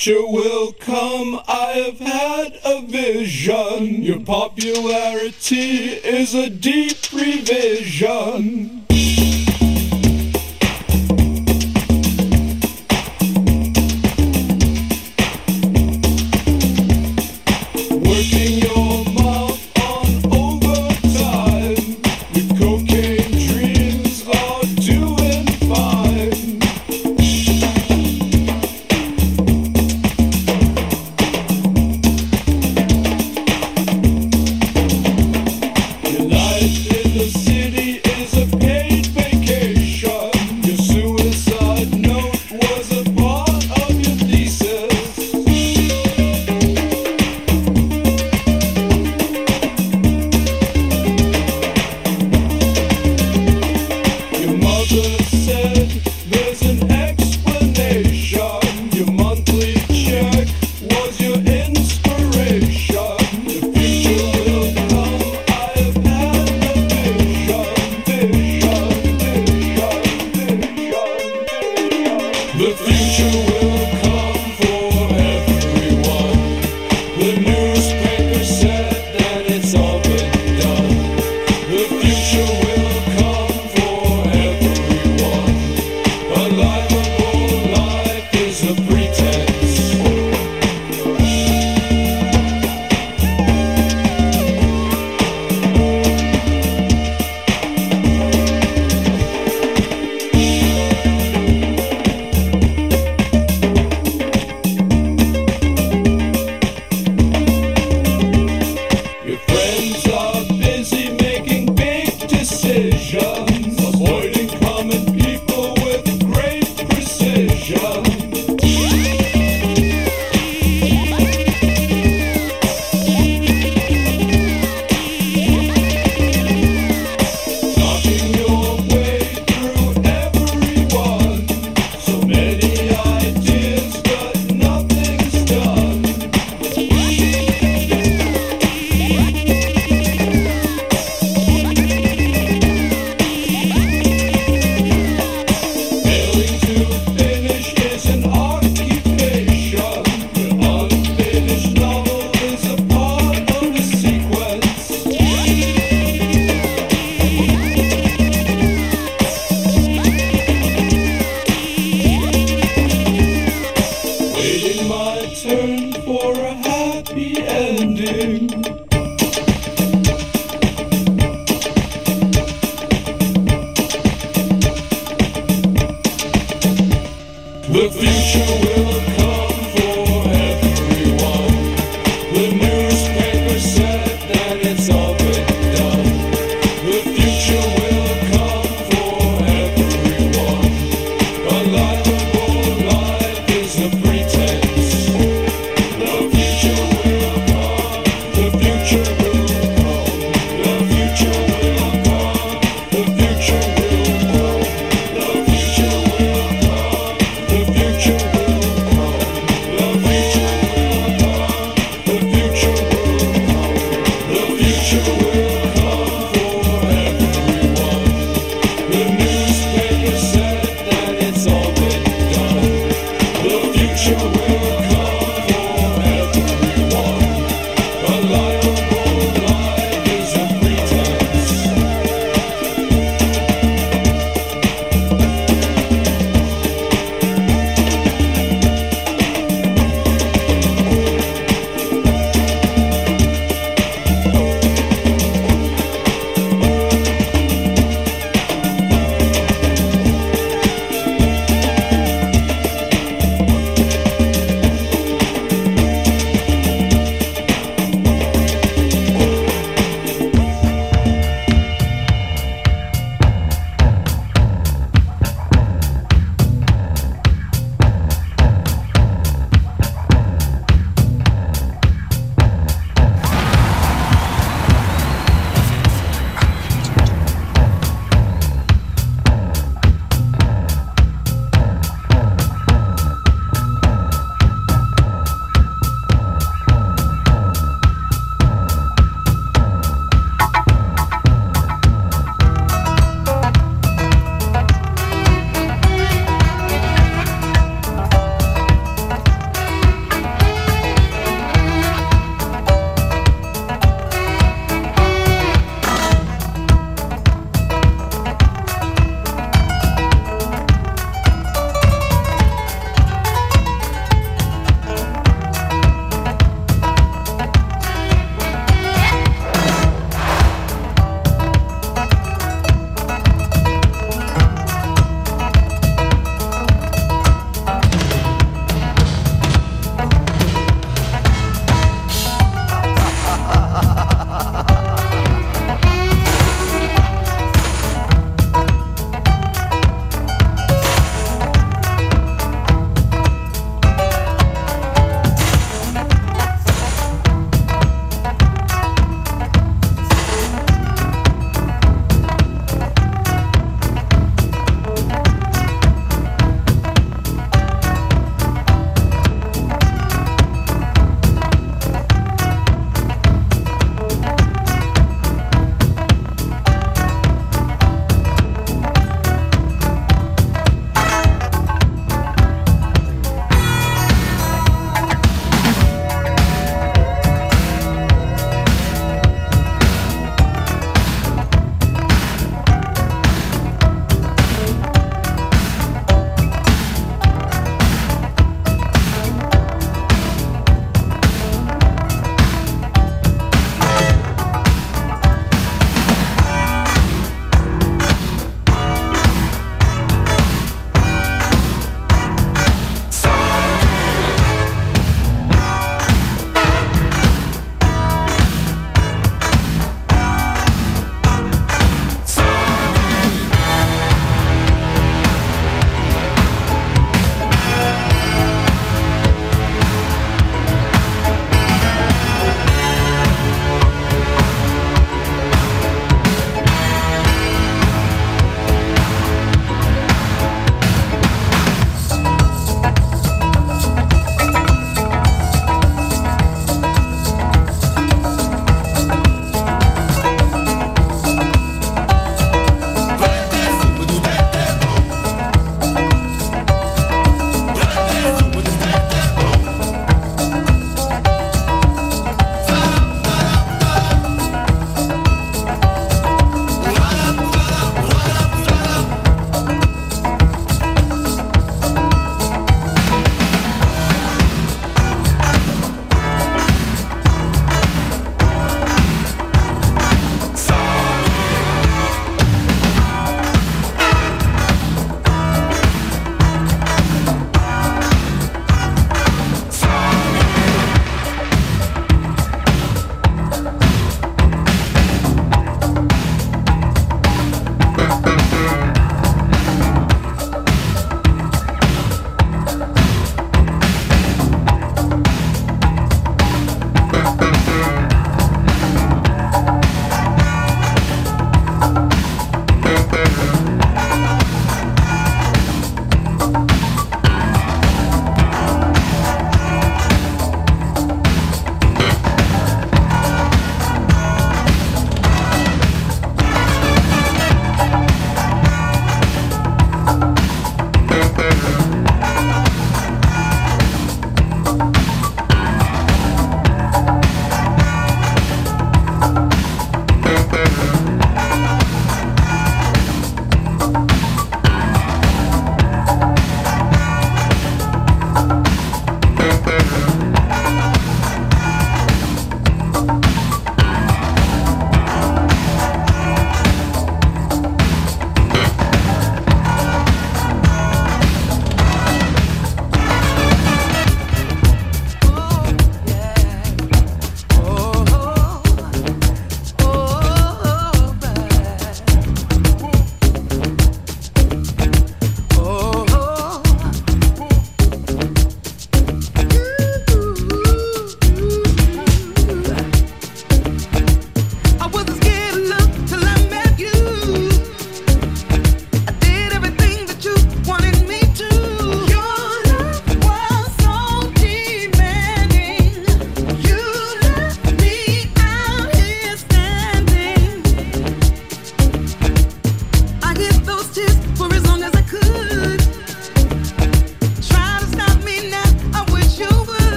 Future will come. I have had a vision. Your popularity is a deep revision.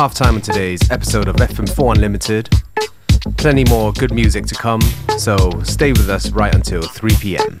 Half time on today's episode of FM4 Unlimited. Plenty more good music to come, so stay with us right until 3 pm.